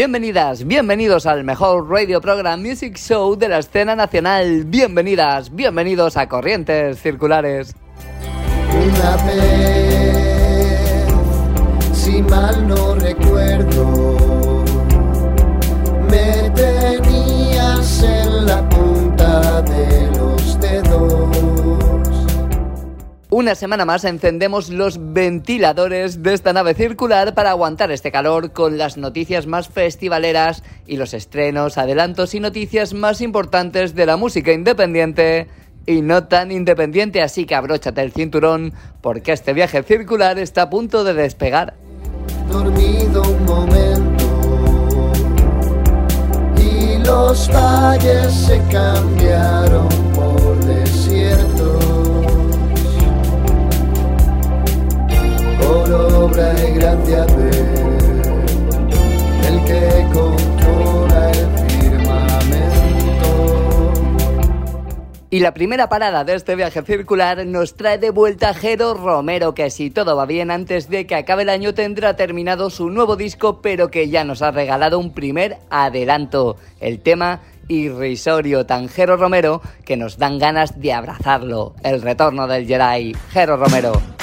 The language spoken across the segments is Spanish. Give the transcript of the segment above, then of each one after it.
Bienvenidas, bienvenidos al mejor radio program music show de la escena nacional. Bienvenidas, bienvenidos a Corrientes Circulares. Una vez, si mal no recuerdo, me tenías en la punta de los dedos. Una semana más encendemos los ventiladores de esta nave circular para aguantar este calor con las noticias más festivaleras y los estrenos, adelantos y noticias más importantes de la música independiente y no tan independiente, así que abróchate el cinturón porque este viaje circular está a punto de despegar. Dormido un momento y los valles se cambiaron Por obra y gracia de el que controla el firmamento. Y la primera parada de este viaje circular nos trae de vuelta Jero Romero, que si todo va bien antes de que acabe el año tendrá terminado su nuevo disco, pero que ya nos ha regalado un primer adelanto, el tema irrisorio tan Jero Romero que nos dan ganas de abrazarlo, el retorno del Jedi, Jero Romero.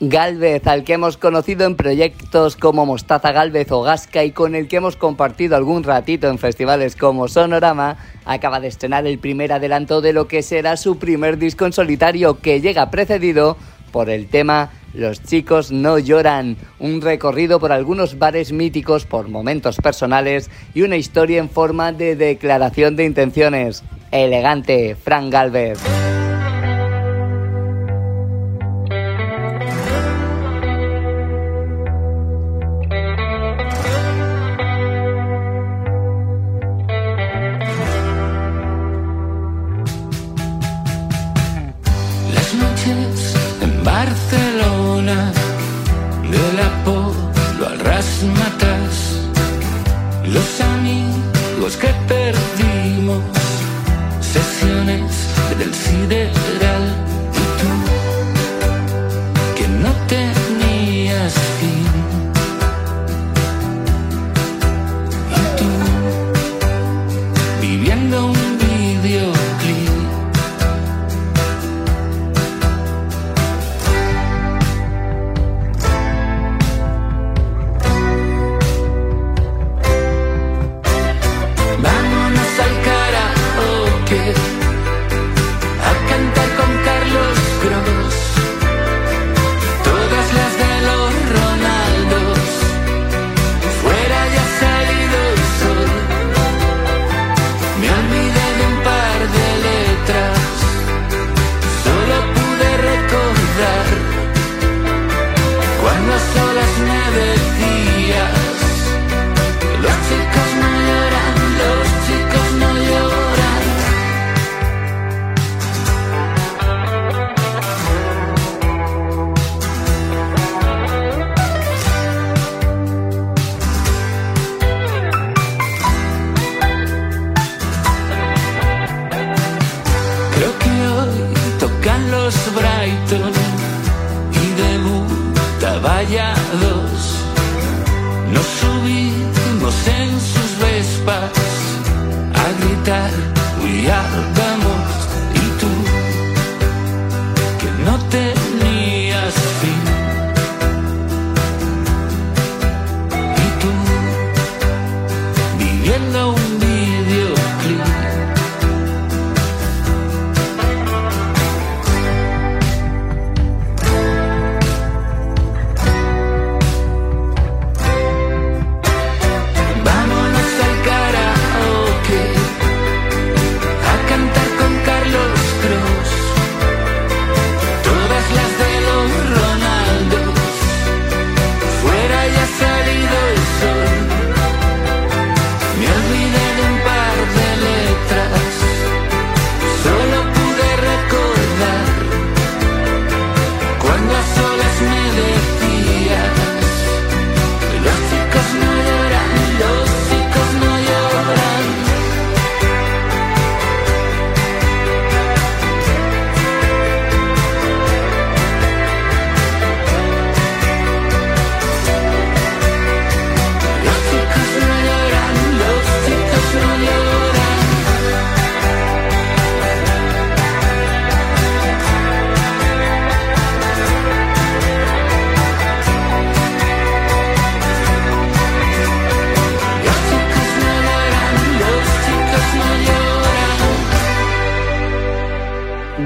Galvez, al que hemos conocido en proyectos como Mostaza Galvez o Gasca y con el que hemos compartido algún ratito en festivales como Sonorama, acaba de estrenar el primer adelanto de lo que será su primer disco en solitario que llega precedido por el tema Los chicos no lloran, un recorrido por algunos bares míticos por momentos personales y una historia en forma de declaración de intenciones. Elegante, Fran Galvez.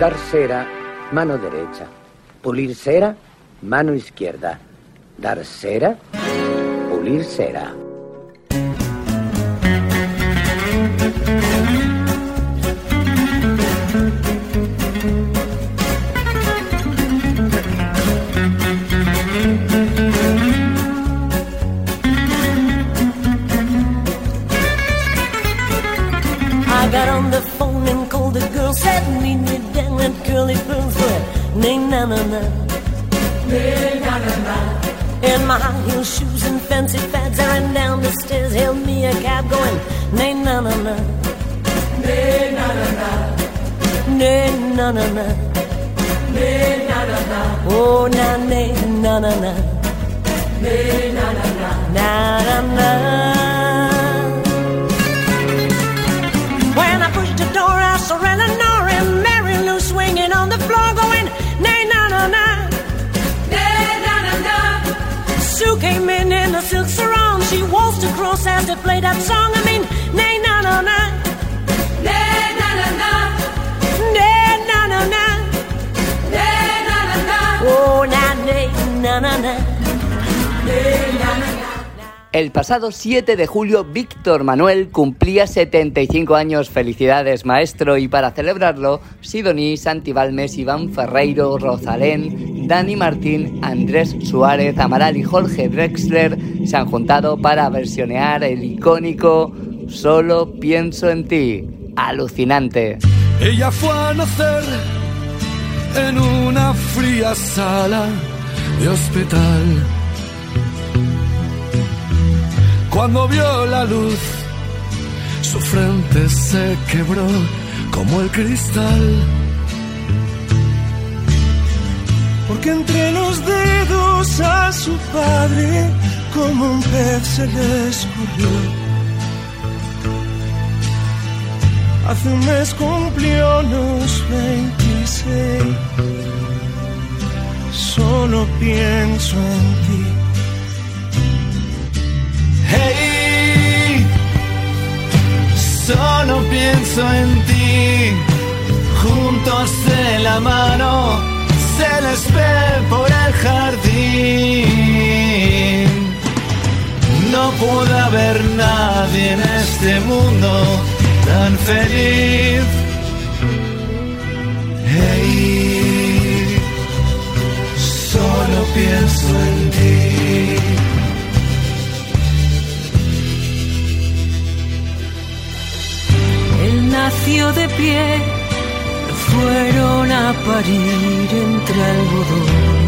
Dar cera, mano derecha. Pulir cera, mano izquierda. Dar cera, pulir cera. Na na na. Na na na. In my high heel shoes and fancy fads, I ran down the stairs, hailed me a cab going nay na na na. Oh, na na na. Na na na. Na na na. Oh na nay na na na. Na na na. Na na na. When I pushed the door, I saw Eleanor and Mary Lou swinging on the floor, going Sue came in in a silk sarong. She waltzed across as they played that song. I mean, nay na na na, nay na na na, nay na na na, nay na na na. Oh na nay na na na, nay na na na. El pasado 7 de julio, Víctor Manuel cumplía 75 años. Felicidades, maestro. Y para celebrarlo, Sidoní, Santi Balmes, Iván Ferreiro, Rosalén, Dani Martín, Andrés Suárez, Amaral y Jorge Drexler se han juntado para versionear el icónico Solo pienso en ti. Alucinante. Ella fue a nacer en una fría sala de hospital. Cuando vio la luz, su frente se quebró como el cristal. Porque entre los dedos a su padre, como un pez se le escurrió. Hace un mes cumplió los 26. Solo pienso en ti. Hey, solo pienso en ti. Juntos de la mano se les ve por el jardín. No puede haber nadie en este mundo tan feliz. Hey, solo pienso en ti. Nació de pie, fueron a parir entre algodón.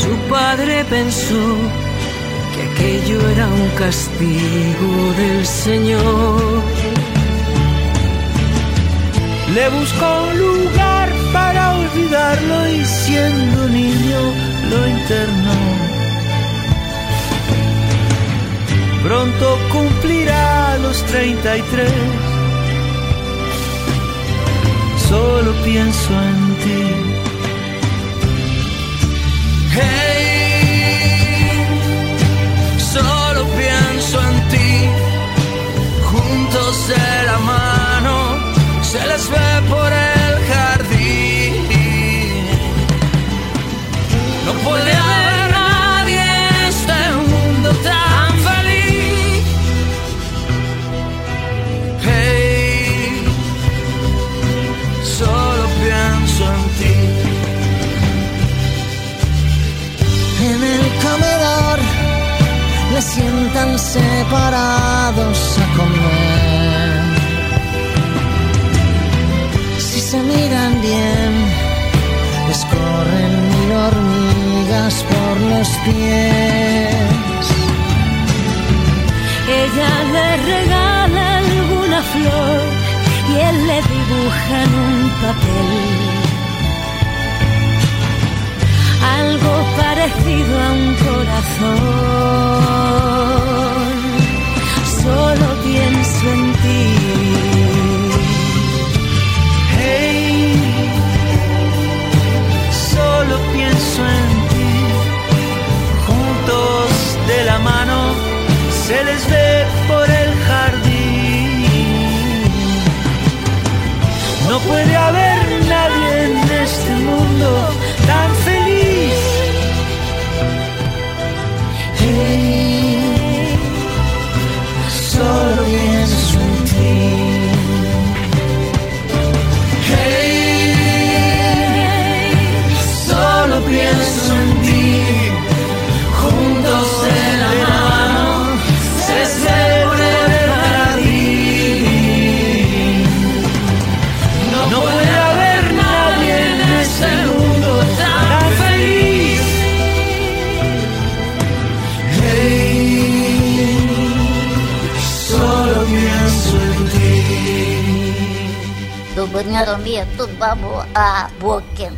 Su padre pensó que aquello era un castigo del Señor. Le buscó un lugar para olvidarlo y siendo niño lo internó. Pronto cumplirá los 33. Solo pienso en ti. Hey, solo pienso en ti. Juntos de sientan separados a comer. Si se miran bien, les corren mil hormigas por los pies. Ella le regala alguna flor y él le dibuja en un papel algo parecido a un corazón. Solo pienso en ti. Hey, solo pienso en ti. Juntos de la mano se les ve por el jardín. No puede haber nadie en este mundo нет тут бабу, а Боккин.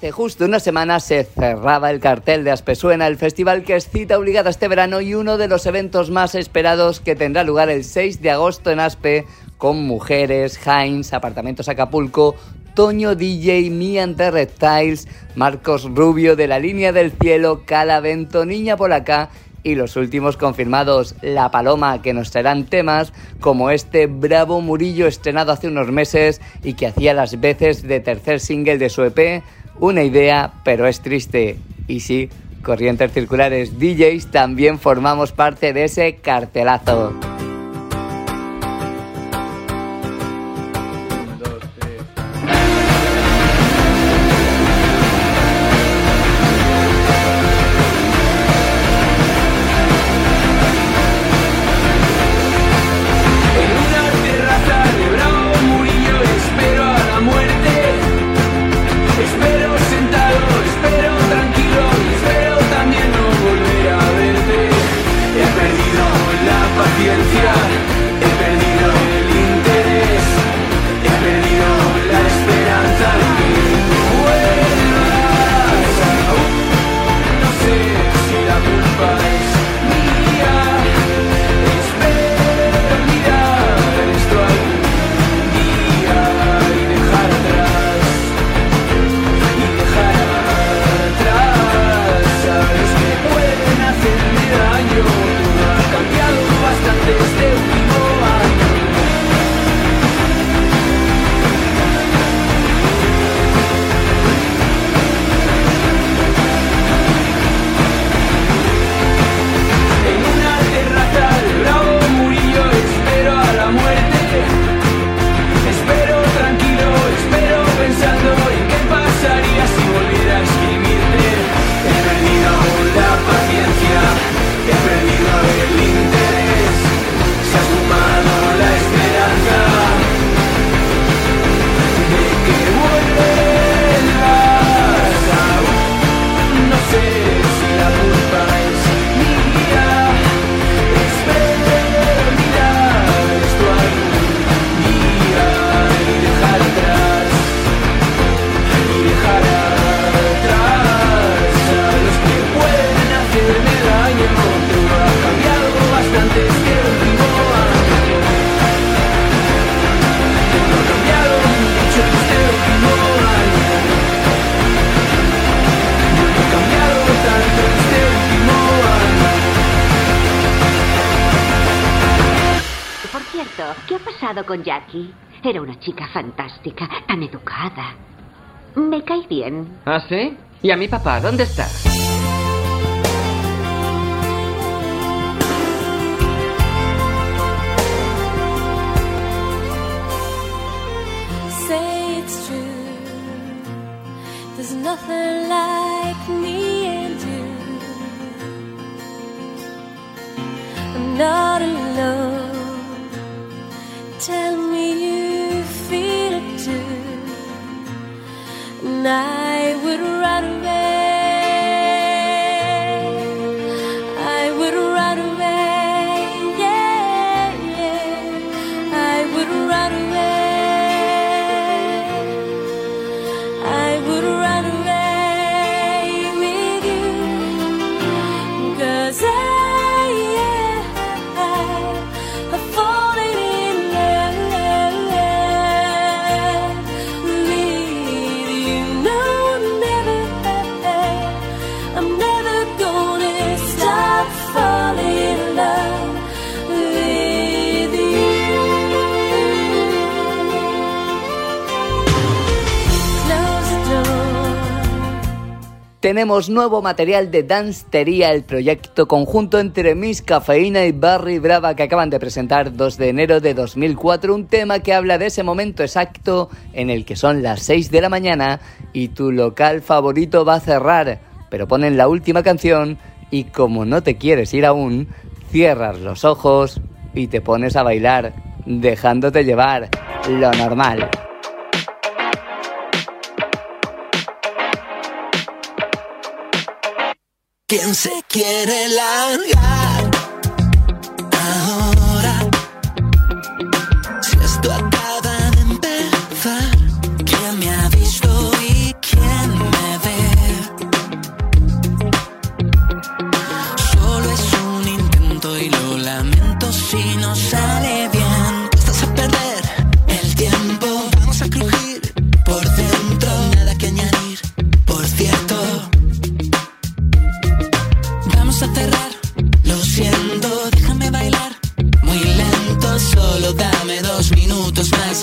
Hace justo una semana se cerraba el cartel de Aspesuena, el festival que es cita obligada este verano y uno de los eventos más esperados que tendrá lugar el 6 de agosto en Aspe con mujeres, Heinz, Apartamentos Acapulco, Toño DJ, Mian Reptiles, Marcos Rubio de la Línea del Cielo, Calavento, Niña Polaca y los últimos confirmados, La Paloma, que nos traerán temas como este Bravo Murillo estrenado hace unos meses y que hacía las veces de tercer single de su EP, una idea, pero es triste. Y sí, Corrientes Circulares DJs también formamos parte de ese cartelazo. ¿Sí? ¿Y a mi papá dónde está? Tenemos nuevo material de Danstería, el proyecto conjunto entre Miss Cafeína y Barry Brava que acaban de presentar 2 de enero de 2004, un tema que habla de ese momento exacto en el que son las 6 de la mañana y tu local favorito va a cerrar, pero ponen la última canción y como no te quieres ir aún, cierras los ojos y te pones a bailar, dejándote llevar lo normal. ¿Quién se quiere largar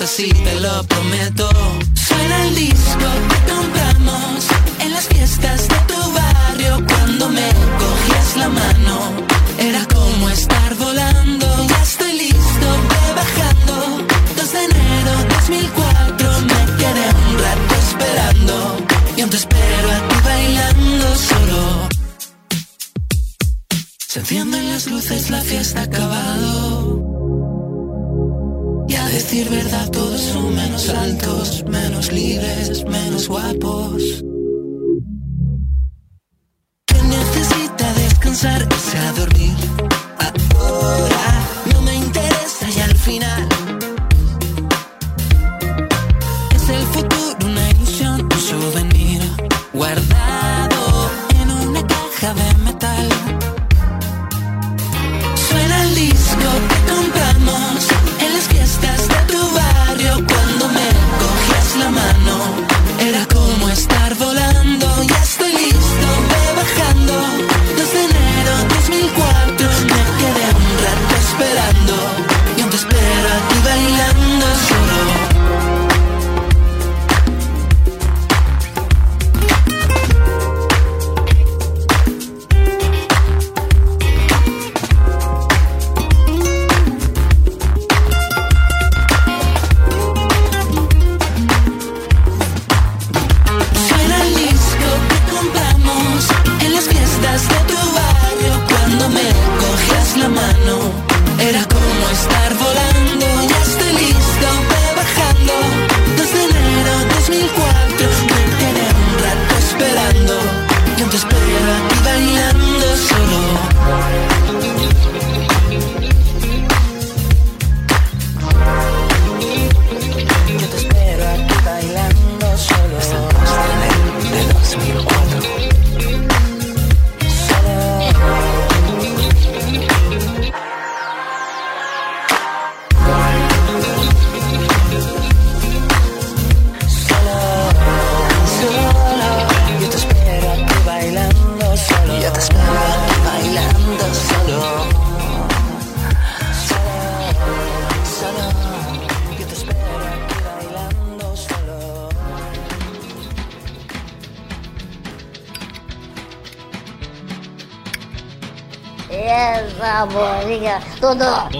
así te lo prometo. Suena el disco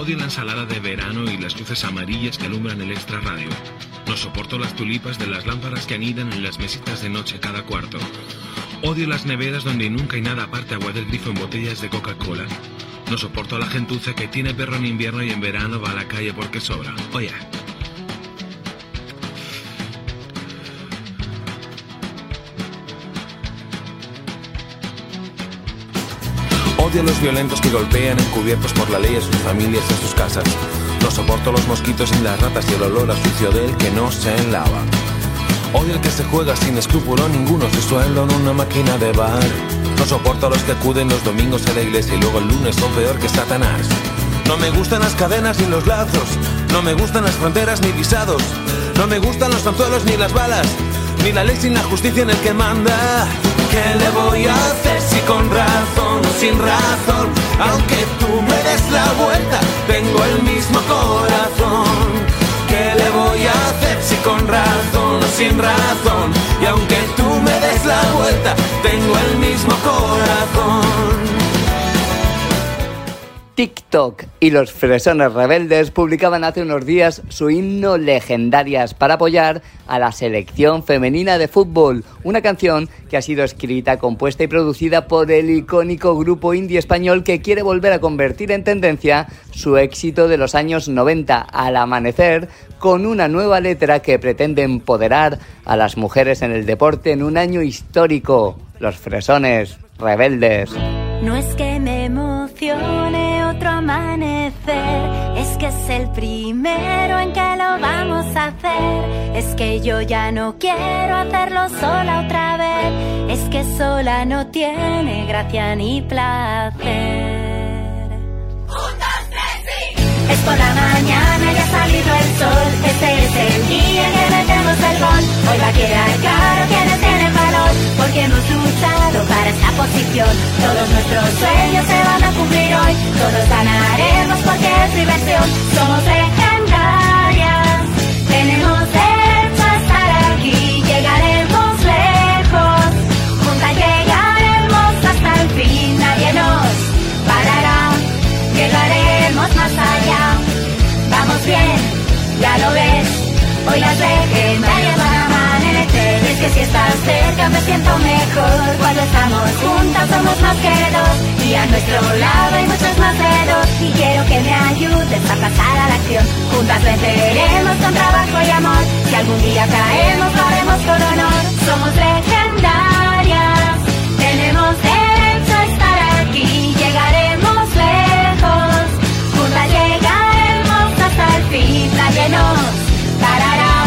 Odio la ensalada de verano y las luces amarillas que alumbran el extra radio. No soporto las tulipas de las lámparas que anidan en las mesitas de noche cada cuarto. Odio las neveras donde nunca hay nada aparte agua del grifo en botellas de Coca-Cola. No soporto a la gentuza que tiene perro en invierno y en verano va a la calle porque sobra. Oye, Odio a los violentos que golpean encubiertos por la ley a sus familias y a sus casas. No soporto los mosquitos y las ratas y el olor a sucio del que no se lava. Odio al que se juega sin escrúpulo ninguno su sueldo en una máquina de bar. No soporto a los que acuden los domingos a la iglesia y luego el lunes son peor que Satanás. No me gustan las cadenas ni los lazos. No me gustan las fronteras ni visados. No me gustan los anzuelos ni las balas. Ni la ley sin la justicia en el que manda. ¿Qué le voy a hacer si con razón o sin razón? Aunque tú me des la vuelta, tengo el mismo corazón. ¿Qué le voy a hacer si con razón o sin razón? Y aunque tú me des la vuelta, tengo TikTok y los Fresones Rebeldes publicaban hace unos días su himno Legendarias para apoyar a la selección femenina de fútbol, una canción que ha sido escrita, compuesta y producida por el icónico grupo indie español que quiere volver a convertir en tendencia su éxito de los años 90 al amanecer con una nueva letra que pretende empoderar a las mujeres en el deporte en un año histórico. Los Fresones Rebeldes. No es que me emocione otro amanecer, es que es el primero en que lo vamos a hacer. Es que yo ya no quiero hacerlo sola otra vez, es que sola no tiene gracia ni placer. Es por la mañana y ha salido el sol, este es el día que metemos el gol. Hoy va a quedar claro quienes tienen valor, porque hemos luchado para esta posición. Todos nuestros sueños se van a cumplir hoy, todos ganaremos porque es diversión. Somos legendarias, tenemos a estar aquí, llegaremos Bien, ya lo ves, hoy las legendarias van a amanecer. Es que si estás cerca me siento mejor, cuando estamos juntas somos más que dos, y a nuestro lado hay muchos más dedos, y quiero que me ayudes a pasar a la acción. Juntas venceremos con trabajo y amor, si algún día caemos lo haremos con honor. Somos legendarias, hasta el fin, nadie nos parará,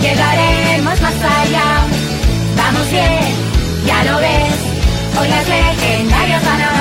llegaremos más allá, vamos bien, ya lo ves, hoy las legendarias van a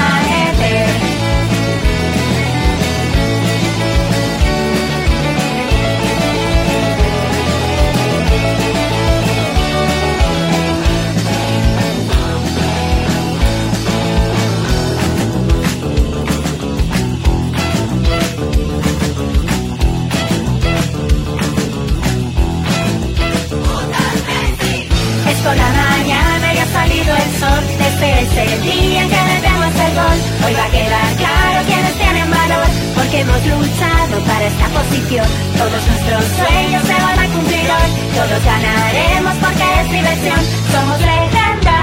por la mañana y ha salido el sol. Este es el día en que metemos el gol. Hoy va a quedar claro quienes tienen valor, porque hemos luchado para esta posición. Todos nuestros sueños se van a cumplir hoy. Todos ganaremos porque es diversión. Somos legendarias.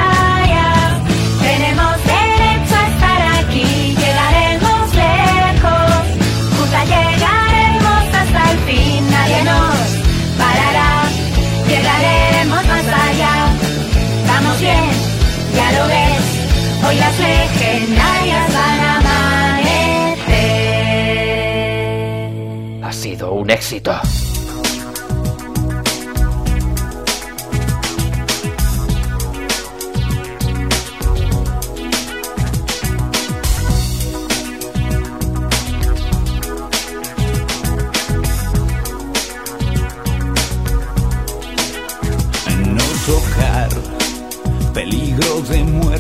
Ya lo ves. Hoy las legendarias van a amanecer. Ha sido un éxito.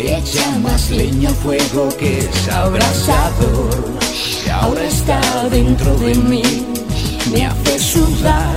Echa más leña al fuego que es abrasador Que ahora está dentro de mí Me hace sudar.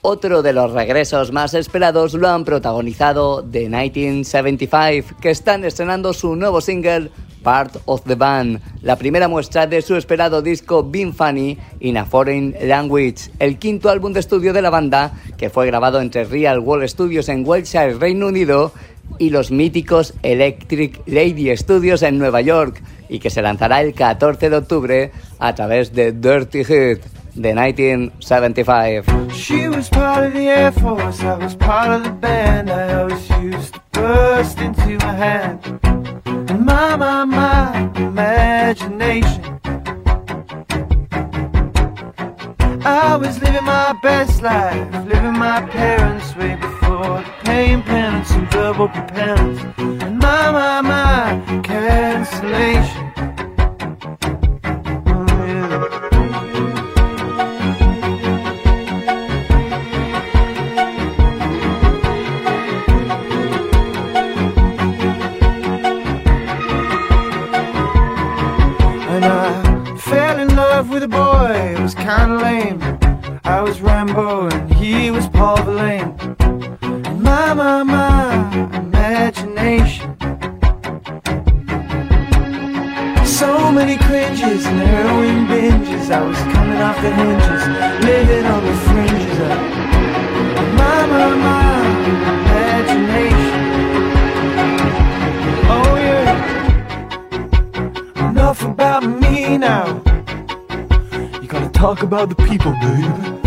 Otro de los regresos más esperados lo han protagonizado The 1975, que están estrenando su nuevo single Part of the Band, la primera muestra de su esperado disco Being Funny in a Foreign Language, el quinto álbum de estudio de la banda, que fue grabado entre Real World Studios en Wiltshire, Reino Unido, y los míticos Electric Lady Studios en Nueva York, y que se lanzará el 14 de octubre a través de Dirty Hit. de 1975. She was part of the Air Force, I was part of the band. I always used to burst into a hand. And my, my, my imagination. Was living my best life, living my parents' way before the pain, penance, and double repentance. And my, my, my cancellation. Rambo and he was Paul Verlaine. And my, my, my imagination. So many cringes and heroin binges. I was coming off the hinges, living on the fringes of my, my, my imagination. Oh yeah. Enough about me now. You gotta talk about the people, baby.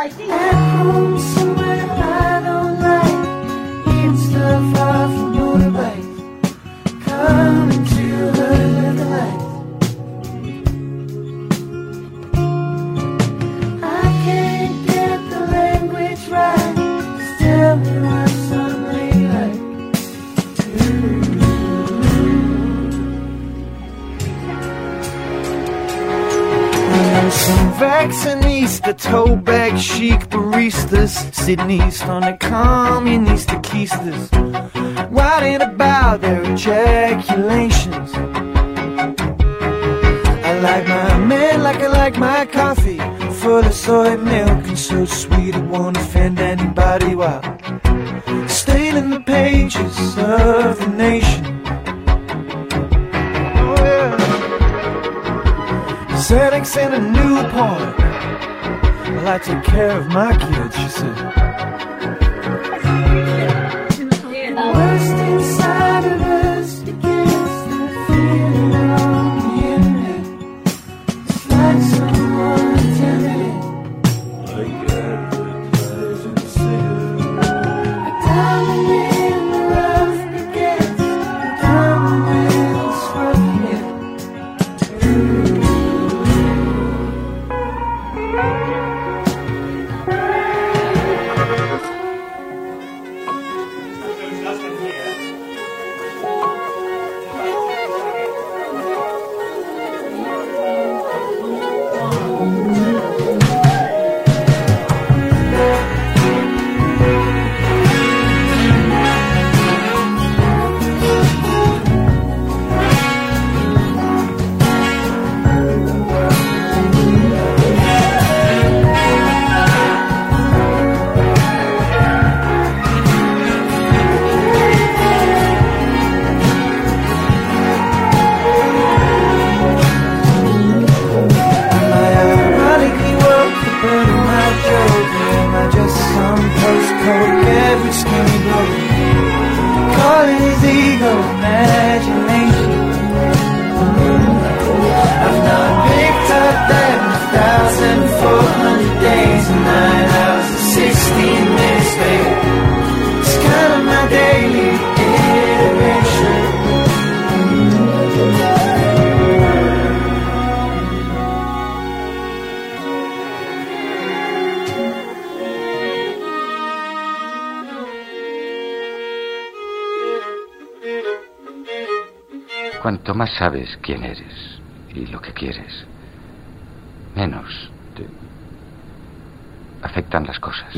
I think. Vaccinista, toe bag chic baristas sitting east on the communist keisters, writing about their ejaculations. I like my men like I like my coffee, full of soy milk and so sweet it won't offend anybody while staining the pages of the nation. Xanax and a Newport. Well, I take care of my kids, she said. Más sabes quién eres y lo que quieres, menos te afectan las cosas.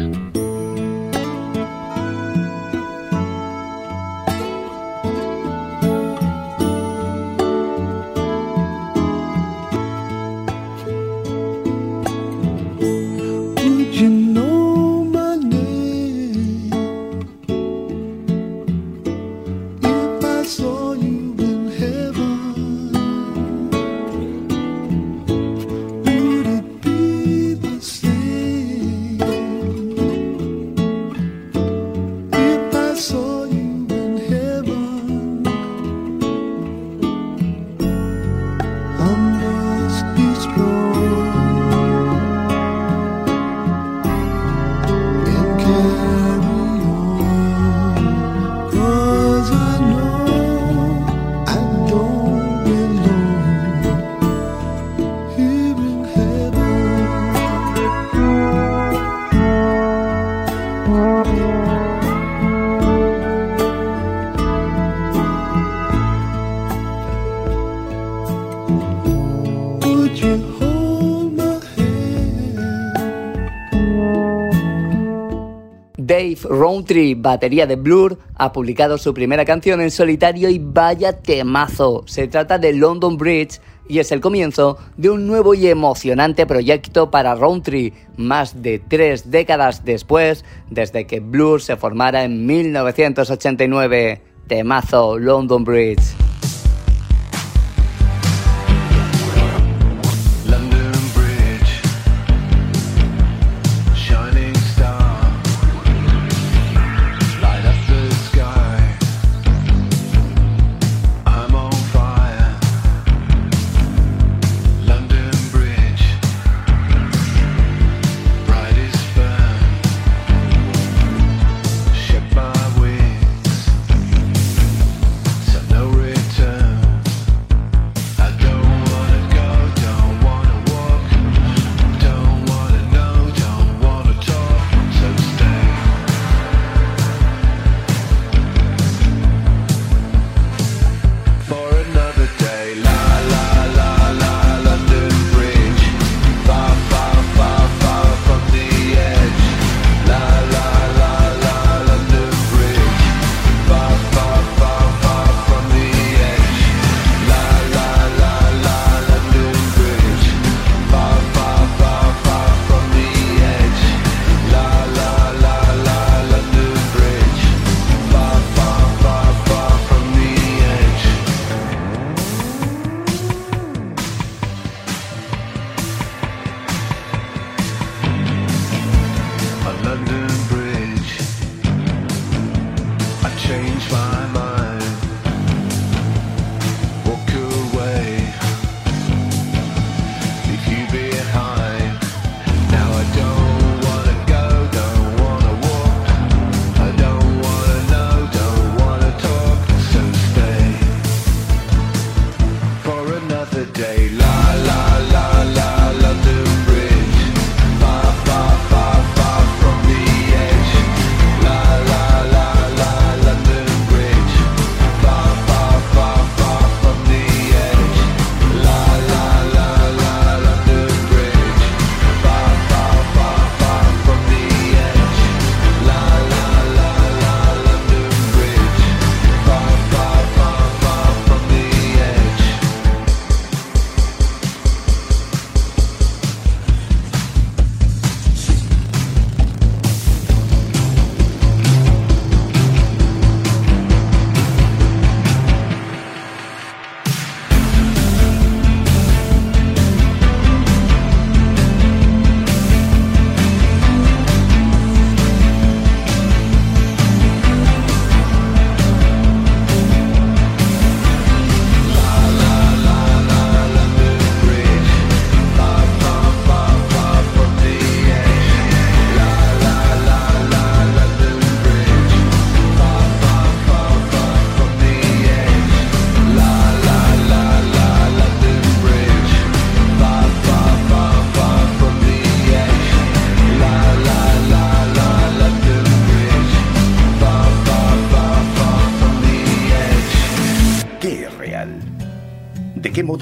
Batería de Blur, ha publicado su primera canción en solitario y vaya temazo. Se trata de London Bridge y es el comienzo de un nuevo y emocionante proyecto para Roundtree, más de tres décadas después, desde que Blur se formara en 1989. Temazo London Bridge.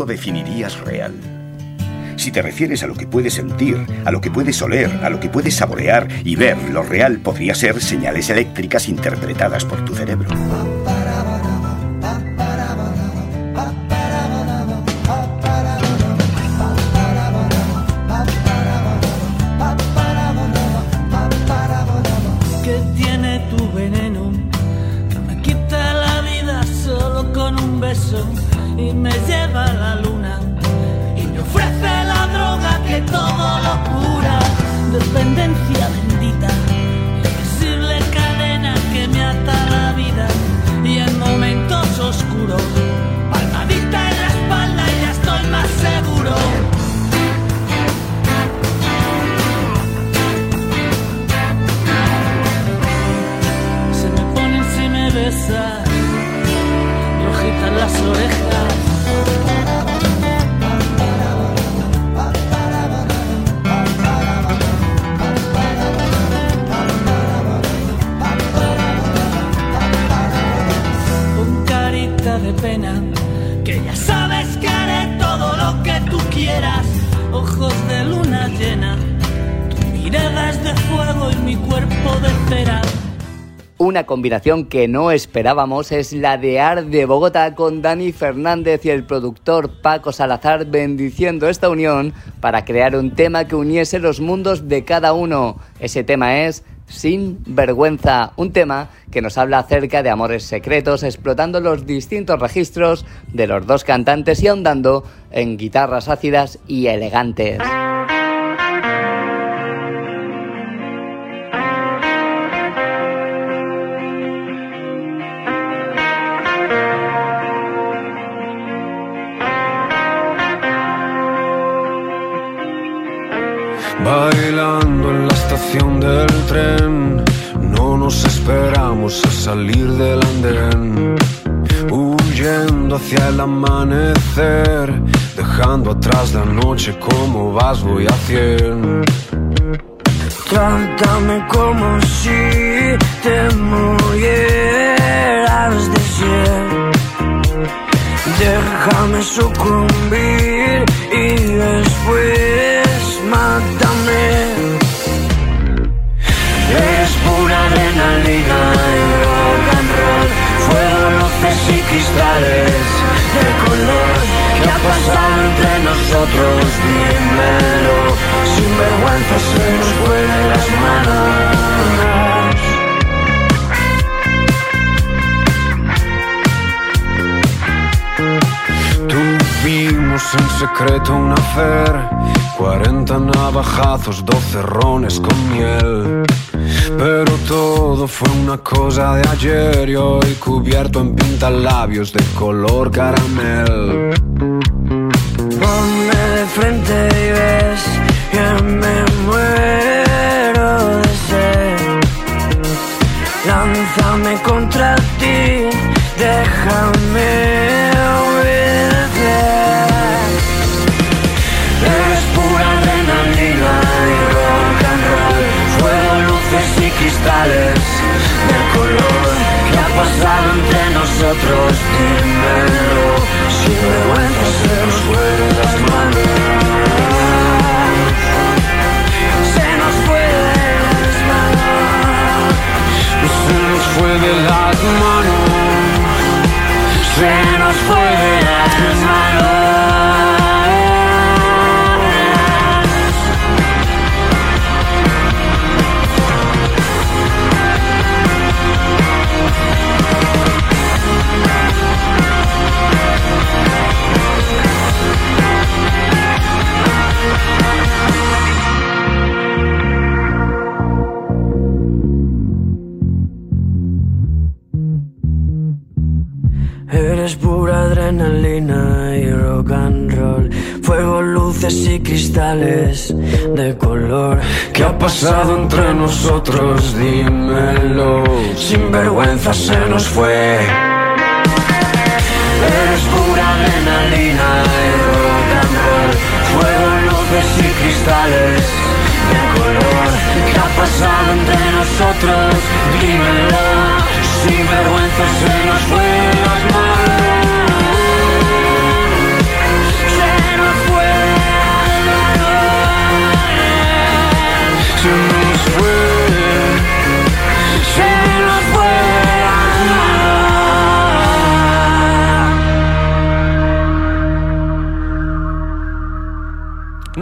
Definirías real? Si te refieres a lo que puedes sentir, a lo que puedes oler, a lo que puedes saborear y ver, lo real podría ser señales eléctricas interpretadas por tu cerebro. Una combinación que no esperábamos es la de Ar de Bogotá con Dani Fernández y el productor Paco Salazar bendiciendo esta unión para crear un tema que uniese los mundos de cada uno. Ese tema es Sin Vergüenza, un tema que nos habla acerca de amores secretos, explotando los distintos registros de los dos cantantes y ahondando en guitarras ácidas y elegantes. Salir del andén. Huyendo hacia el amanecer, dejando atrás la noche como vas voy a cien. Trátame como si te murieras de sed. Déjame sucumbir y después cristales de color ¿Qué ha pasado entre nosotros? Dímelo Sin vergüenza se nos de las manos Tuvimos en secreto un afer, 40 navajazos, 12 rones con miel. Pero todo fue una cosa de ayer y hoy cubierto en pintalabios de color caramel. Ponme de frente pasado entre nosotros? Dímelo Sin vergüenza se nos fue de las manos Se nos fue de las manos. Se nos fue de las manos. Se nos fue de las manos pasado entre nosotros? Dímelo. Sin vergüenza se nos fue. Eres pura adrenalina y rock and roll Fuego, luces y cristales de color ¿Qué ha pasado entre nosotros? Dímelo Sin vergüenza se nos fue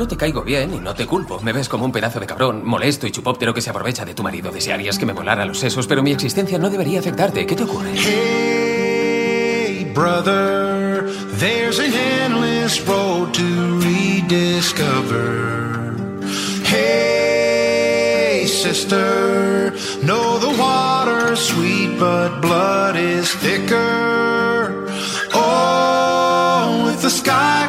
No te caigo bien y no te culpo. Me ves como un pedazo de cabrón, molesto y chupóptero que se aprovecha de tu marido. Desearías que me volara los sesos, pero mi existencia no debería afectarte. ¿Qué te ocurre? Hey, brother, there's an endless road to rediscover. Hey, sister, know the water's sweet, but blood is thicker. Oh, if the sky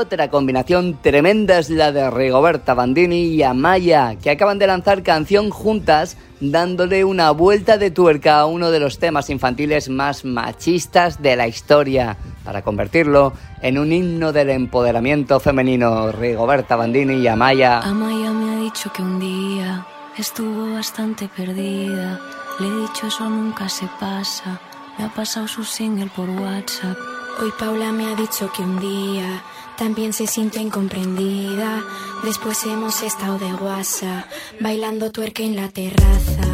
Otra combinación tremenda es la de Rigoberta Bandini y Amaya, que acaban de lanzar canción juntas dándole una vuelta de tuerca a uno de los temas infantiles más machistas de la historia, para convertirlo en un himno del empoderamiento femenino. Rigoberta Bandini y Amaya. Amaya me ha dicho que un día estuvo bastante perdida. Le he dicho eso nunca se pasa. Me ha pasado su single por WhatsApp. Hoy Paula me ha dicho que un día también se siente incomprendida. Después hemos estado de guasa, bailando tuerca en la terraza.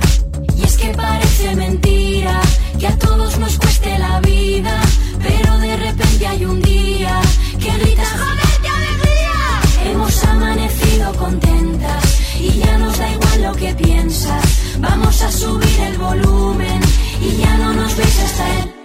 Y es que parece mentira que a todos nos cueste la vida, pero de repente hay un día que gritas ¡Joder, qué alegría! Hemos amanecido contentas y ya nos da igual lo que piensas. Vamos a subir el volumen y ya no nos ves hasta el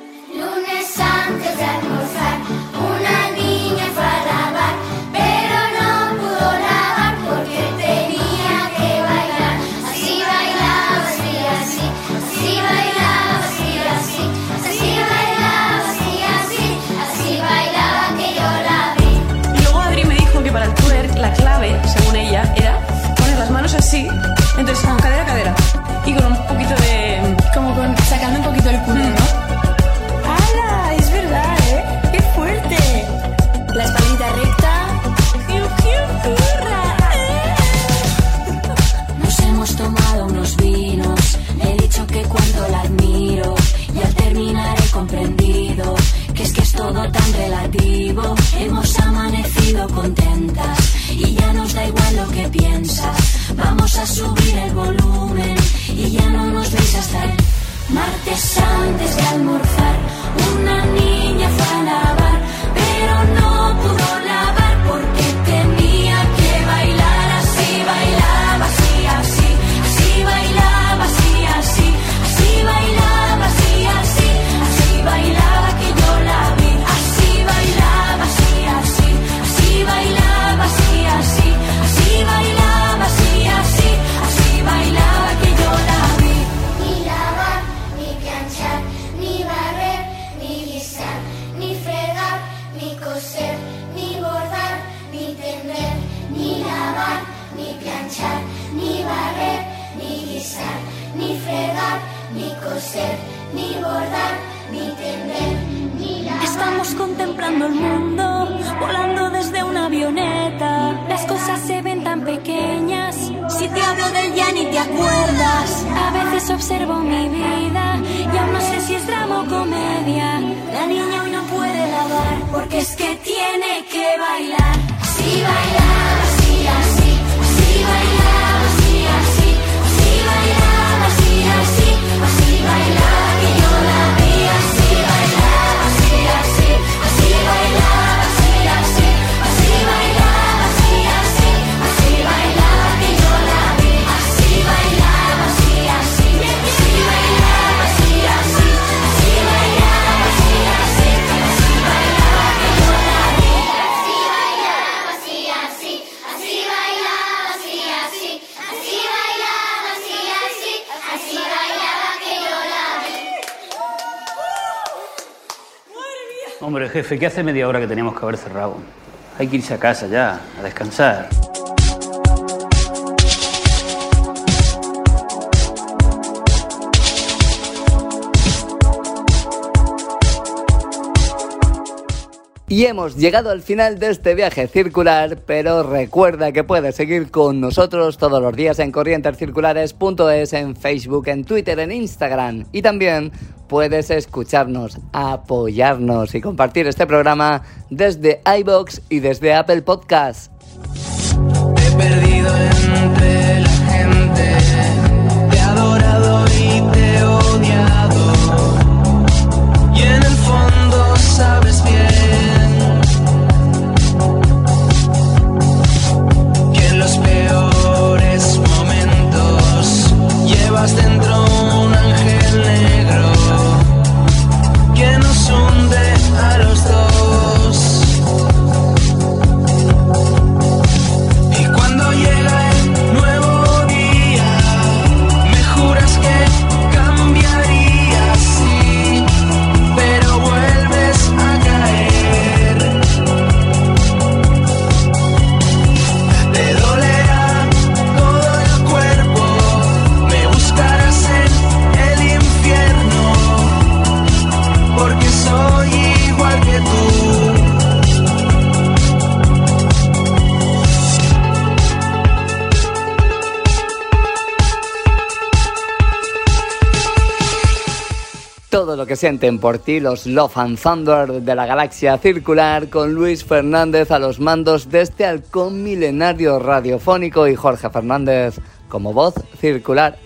ni fregar, ni coser, ni bordar, ni tender, ni lavar. Estamos contemplando el mundo, volando desde una avioneta. Las cosas se ven tan pequeñas. Si te hablo del ya ni te acuerdas. A veces observo mi vida y no sé si es drama o comedia. La niña hoy no puede lavar porque es que tiene que bailar. Así bailaba, Hombre, jefe, ¿qué hace media hora que teníamos que haber cerrado? Hay que irse a casa ya, a descansar. Y hemos llegado al final de este viaje circular, pero recuerda que puedes seguir con nosotros todos los días en corrientescirculares.es, en Facebook, en Twitter, en Instagram. Y también puedes escucharnos, apoyarnos y compartir este programa desde iBox y desde Apple Podcasts. He perdido entre lo que sienten por ti los Love and Thunder de la galaxia circular con Luis Fernández a los mandos de este halcón milenario radiofónico y Jorge Fernández como voz circular.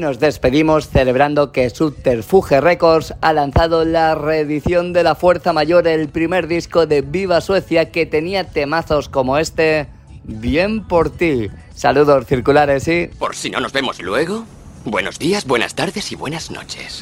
Nos despedimos celebrando que Subterfuge Records ha lanzado la reedición de La Fuerza Mayor, el primer disco de Viva Suecia que tenía temazos como este, Bien por ti. Saludos circulares y... Por si no nos vemos luego, buenos días, buenas tardes y buenas noches.